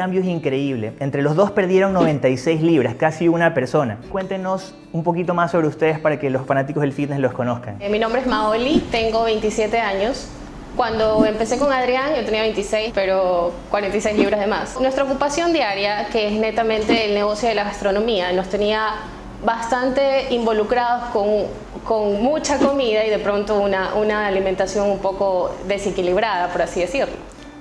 cambio es increíble. Entre los dos perdieron 96 libras, casi una persona. Cuéntenos un poquito más sobre ustedes para que los fanáticos del fitness los conozcan. Eh, mi nombre es Maoli, tengo 27 años. Cuando empecé con Adrián yo tenía 26, pero 46 libras de más. Nuestra ocupación diaria, que es netamente el negocio de la gastronomía, nos tenía bastante involucrados con, con mucha comida y de pronto una, una alimentación un poco desequilibrada, por así decirlo.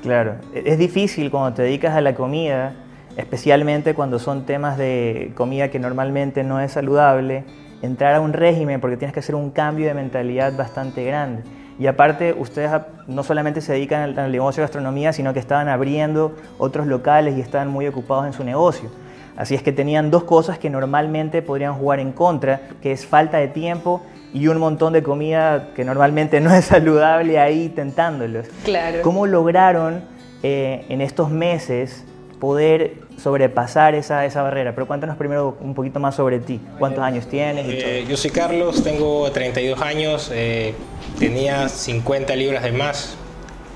Claro, es difícil cuando te dedicas a la comida, especialmente cuando son temas de comida que normalmente no es saludable, entrar a un régimen porque tienes que hacer un cambio de mentalidad bastante grande. Y aparte, ustedes no solamente se dedican al, al negocio de gastronomía, sino que estaban abriendo otros locales y estaban muy ocupados en su negocio. Así es que tenían dos cosas que normalmente podrían jugar en contra, que es falta de tiempo y un montón de comida que normalmente no es saludable ahí tentándolos. Claro. ¿Cómo lograron eh, en estos meses poder sobrepasar esa, esa barrera? Pero cuéntanos primero un poquito más sobre ti. ¿Cuántos años tienes? Y Eh, yo soy Carlos, tengo 32 años, eh, tenía 50 libras de más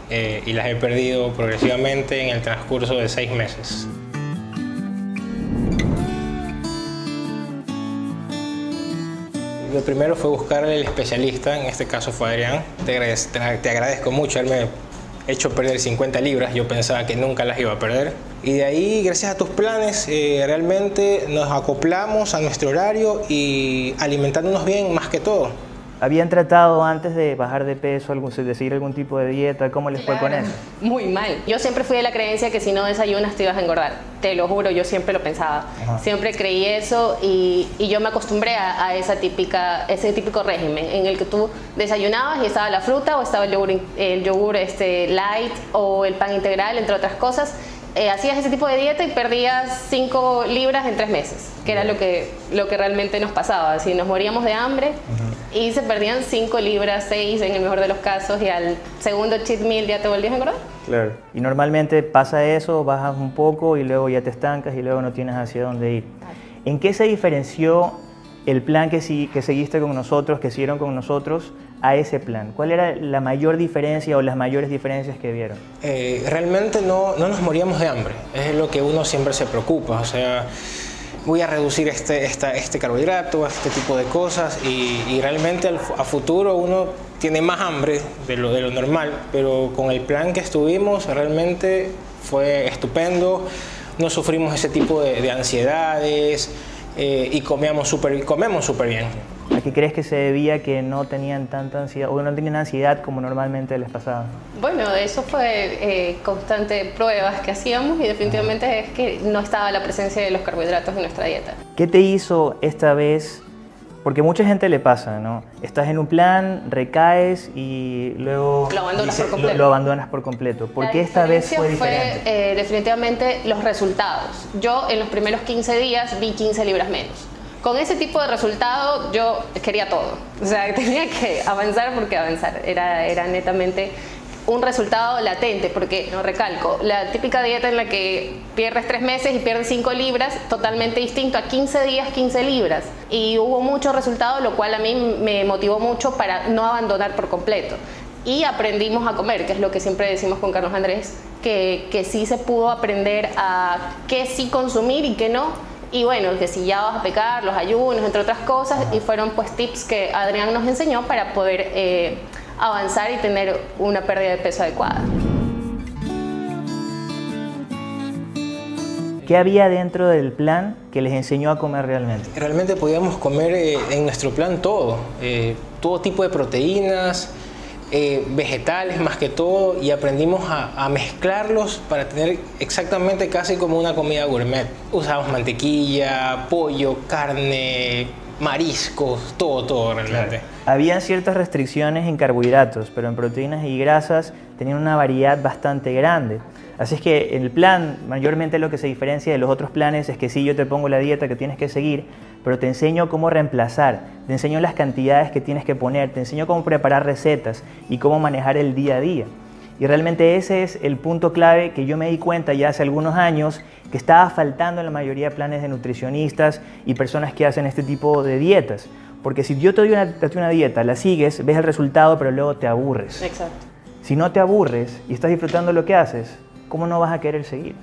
eh, y las he perdido progresivamente en el transcurso de seis meses. Lo primero fue buscar el especialista, en este caso fue Adrián. Te, agradez- te- te agradezco mucho haberme hecho perder 50 libras, yo pensaba que nunca las iba a perder. Y de ahí, gracias a tus planes, eh, realmente nos acoplamos a nuestro horario y alimentándonos bien más que todo. ¿Habían tratado antes de bajar de peso, algún, de seguir algún tipo de dieta? ¿Cómo les fue con Claro. eso? Muy mal. Yo siempre fui de la creencia que si no desayunas te ibas a engordar. Te lo juro, yo siempre lo pensaba. Ajá. Siempre creí eso y, y yo me acostumbré a, a esa típica, ese típico régimen en el que tú desayunabas y estaba la fruta o estaba el yogur, el yogur este, light o el pan integral, entre otras cosas. Eh, hacías ese tipo de dieta y perdías 5 libras en 3 meses, que era lo que, lo que realmente nos pasaba. Si nos moríamos de hambre y se perdían 5 libras, 6 en el mejor de los casos y al segundo cheat meal ya te volvías a engordar. Claro. Y normalmente pasa eso, bajas un poco y luego ya te estancas y luego no tienes hacia dónde ir. ¿En qué se diferenció el plan que, si- que seguiste con nosotros, que siguieron con nosotros, a ese plan? ¿Cuál era la mayor diferencia o las mayores diferencias que vieron? Eh, realmente no, no nos moríamos de hambre, es lo que uno siempre se preocupa, o sea, voy a reducir este, esta- este carbohidrato, este tipo de cosas y, realmente al a futuro uno tiene más hambre de lo, de lo normal, pero con el plan que estuvimos realmente fue estupendo, no sufrimos ese tipo de, de ansiedades eh, y comíamos súper comemos súper bien. ¿A qué crees que se debía que no tenían tanta ansiedad o no tenían ansiedad como normalmente les pasaba? Bueno, eso fue eh, constante pruebas que hacíamos y definitivamente es que no estaba la presencia de los carbohidratos en nuestra dieta. ¿Qué te hizo esta vez? Porque mucha gente le pasa, ¿no? Estás en un plan, recaes y luego Lo abandonas por lo- completo. Lo, abandonas por completo. ¿Por La qué esta vez fue diferente? eh, definitivamente los resultados. Yo en los primeros 15 días vi 15 libras menos. Con ese tipo de resultado yo quería todo. O sea, tenía que avanzar porque avanzar. Era, era netamente un resultado latente, porque, no recalco, la típica dieta en la que pierdes 3 meses y pierdes 5 libras, totalmente distinto a 15 días, 15 libras. Y hubo mucho resultado, lo cual a mí me motivó mucho para no abandonar por completo y aprendimos a comer, que es lo que siempre decimos con Carlos Andrés, que, que sí se pudo aprender a qué sí consumir y qué no. Y bueno, que si ya vas a pecar, los ayunos, entre otras cosas, y fueron pues tips que Adrián nos enseñó para poder eh, avanzar y tener una pérdida de peso adecuada. ¿Qué había dentro del plan que les enseñó a comer realmente? Realmente podíamos comer eh, en nuestro plan todo, eh, todo tipo de proteínas, eh, vegetales más que todo, y aprendimos a, mezclarlos para tener exactamente casi como una comida gourmet. Usamos mantequilla, pollo, carne, mariscos, todo, todo realmente. Habían ciertas restricciones en carbohidratos, pero en proteínas y grasas tenían una variedad bastante grande. Así es que el plan, mayormente lo que se diferencia de los otros planes es que sí, yo te pongo la dieta que tienes que seguir, pero te enseño cómo reemplazar, te enseño las cantidades que tienes que poner, te enseño cómo preparar recetas y cómo manejar el día a día. Y realmente ese es el punto clave que yo me di cuenta ya hace algunos años que estaba faltando en la mayoría de planes de nutricionistas y personas que hacen este tipo de dietas. Porque si yo te doy una, te doy una dieta, la sigues, ves el resultado, pero luego te aburres. Exacto. Si no te aburres y estás disfrutando lo que haces, ¿cómo no vas a querer seguir?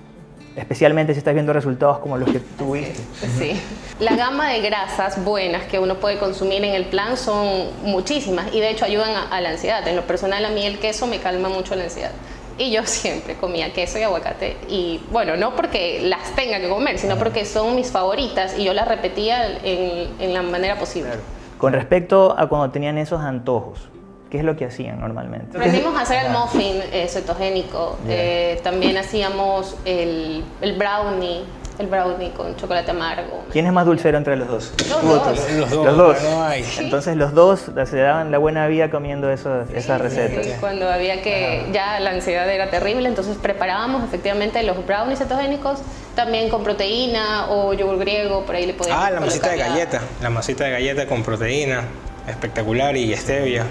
especialmente si estás viendo resultados como los que tuviste. Sí. La gama de grasas buenas que uno puede consumir en el plan son muchísimas y de hecho ayudan a, a la ansiedad. En lo personal a mí el queso me calma mucho la ansiedad. Y yo siempre comía queso y aguacate. Y bueno, no porque las tenga que comer, sino porque son mis favoritas y yo las repetía en, en la manera posible. Con respecto a cuando tenían esos antojos, ¿qué es lo que hacían normalmente? Aprendimos a hacer el muffin eh, cetogénico. Eh, también hacíamos el, el brownie, el brownie con chocolate amargo. ¿Quién es más dulcero entre los dos? Los dos. Los dos. Los dos. no hay. Entonces los dos se daban la buena vida comiendo esos- esas recetas. Sí, cuando había que, ya la ansiedad era terrible, entonces preparábamos efectivamente los brownies cetogénicos, también con proteína o yogur griego, por ahí le podíamos Ah, la masita de galleta. La masita de galleta con proteína. Espectacular y stevia.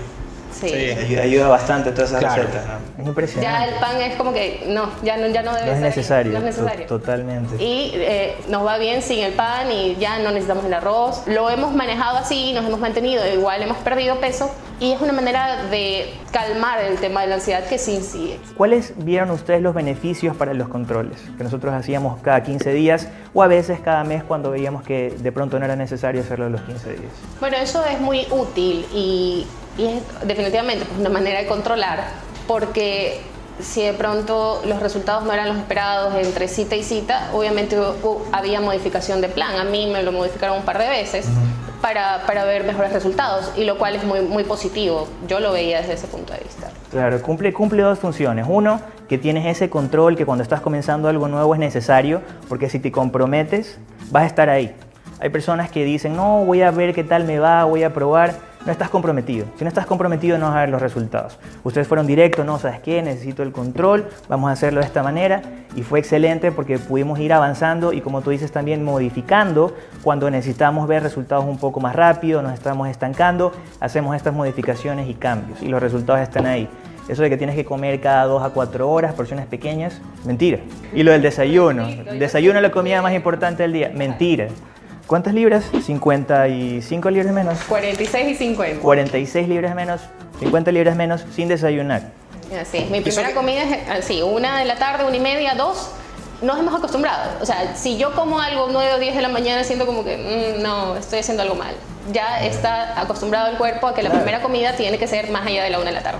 Sí. Sí. Ayuda, ayuda bastante todas esas Claro. recetas. ¿no? Es Ya impresionante. el pan es como que no, ya no, ya no debe No es ser- necesario. No es necesario. to- Totalmente. Y eh, nos va bien sin el pan y ya no necesitamos el arroz. Lo hemos manejado así, nos hemos mantenido, igual hemos perdido peso y es una manera de calmar el tema de la ansiedad que sí sigue. ¿Cuáles vieron ustedes los beneficios para los controles? Que nosotros hacíamos cada 15 días o a veces cada mes cuando veíamos que de pronto no era necesario hacerlo los 15 días. Bueno, eso es muy útil y, y es definitivamente pues, una manera de controlar porque si de pronto los resultados no eran los esperados entre cita y cita, obviamente hu- hu- había modificación de plan. A mí me lo modificaron un par de veces para, para ver mejores resultados y lo cual es muy, muy positivo. Yo lo veía desde ese punto de vista. Claro, cumple, cumple dos funciones. Uno, que tienes ese control que cuando estás comenzando algo nuevo es necesario, porque si te comprometes, vas a estar ahí. Hay personas que dicen, no, voy a ver qué tal me va, voy a probar. No estás comprometido. Si no estás comprometido, no vas a ver los resultados. Ustedes fueron directos, no, ¿sabes qué? Necesito el control, vamos a hacerlo de esta manera. Y fue excelente porque pudimos ir avanzando y, como tú dices, también modificando cuando necesitamos ver resultados un poco más rápido, nos estamos estancando, hacemos estas modificaciones y cambios y los resultados están ahí. Eso de que tienes que comer cada dos a cuatro horas, porciones pequeñas, mentira. Y lo del desayuno, desayuno es la comida más importante del día, mentira. ¿Cuántas libras? 55 libras menos. 46 y 50. 46 libras menos, 50 libras menos sin desayunar. Así es. Mi primera comida es así, una de la tarde, una y media, dos. Nos hemos acostumbrado. O sea, si yo como algo 9 o 10 de la mañana, siento como que "Mm, no, estoy haciendo algo mal. Ya está acostumbrado el cuerpo a que la Claro. primera comida tiene que ser más allá de la una de la tarde.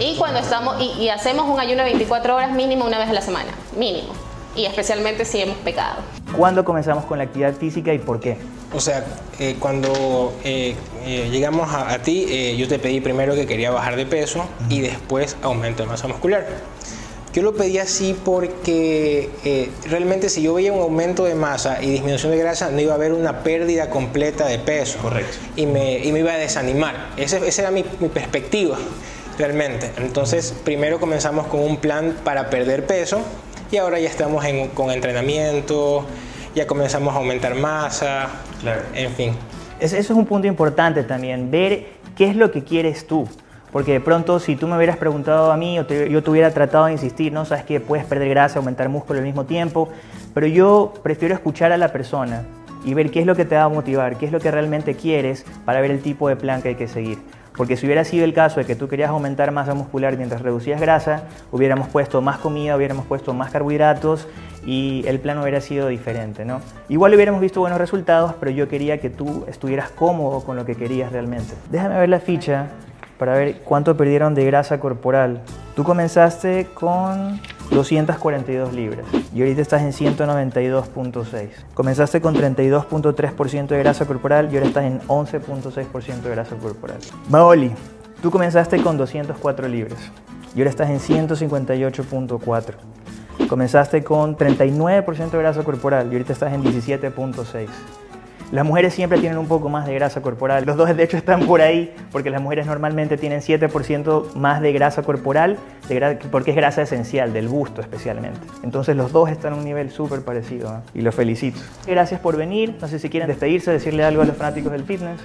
Y cuando estamos, y, y hacemos un ayuno de 24 horas mínimo una vez a la semana, mínimo. Y especialmente si hemos pecado. ¿Cuándo comenzamos con la actividad física y por qué? O sea, eh, cuando eh, eh, llegamos a, a ti, eh, yo te pedí primero que quería bajar de peso y después aumento de masa muscular. Yo lo pedí así porque eh, realmente si yo veía un aumento de masa y disminución de grasa, no iba a haber una pérdida completa de peso. Correcto. Y me, y me iba a desanimar. Ese- esa era mi, mi perspectiva, realmente. Entonces, primero comenzamos con un plan para perder peso y ahora ya estamos en- con entrenamiento, ya comenzamos a aumentar masa, Claro. en fin. Es- Eso es un punto importante también, ver qué es lo que quieres tú. Porque de pronto si tú me hubieras preguntado a mí o te- yo te hubiera tratado de insistir, no sabes que puedes perder grasa, aumentar músculo al mismo tiempo, pero yo prefiero escuchar a la persona y ver qué es lo que te va a motivar, qué es lo que realmente quieres para ver el tipo de plan que hay que seguir. Porque si hubiera sido el caso de que tú querías aumentar masa muscular mientras reducías grasa, hubiéramos puesto más comida, hubiéramos puesto más carbohidratos y el plan hubiera sido diferente, ¿no? Igual hubiéramos visto buenos resultados, pero yo quería que tú estuvieras cómodo con lo que querías realmente. Déjame ver la ficha para ver cuánto perdieron de grasa corporal. Tú comenzaste con 242 libras y ahorita estás en 192.6. Comenzaste con 32.3% de grasa corporal y ahora estás en 11.6% de grasa corporal. Maoli, tú comenzaste con 204 libras y ahora estás en 158.4. Comenzaste con 39% de grasa corporal y ahorita estás en 17.6. Las mujeres siempre tienen un poco más de grasa corporal. Los dos de hecho están por ahí porque las mujeres normalmente tienen 7% más de grasa corporal porque es grasa esencial, del busto especialmente. Entonces los dos están a un nivel súper parecido y los felicito. Gracias por venir. No sé si quieren despedirse, decirle algo a los fanáticos del fitness.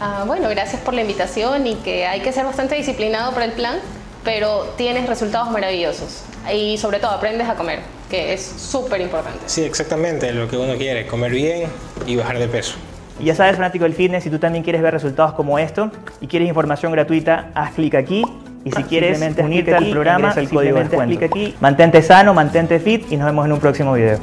Ah, bueno, gracias por la invitación y que hay que ser bastante disciplinado para el plan, pero tienes resultados maravillosos. Y sobre todo aprendes a comer, que es súper importante. Sí, exactamente, lo que uno quiere, comer bien y bajar de peso. Y ya sabes, fanático del fitness, si tú también quieres ver resultados como esto y quieres información gratuita, haz clic aquí Y si quieres unirte al programa, el código de descuento. Aquí. Mantente sano, mantente fit y nos vemos en un próximo video.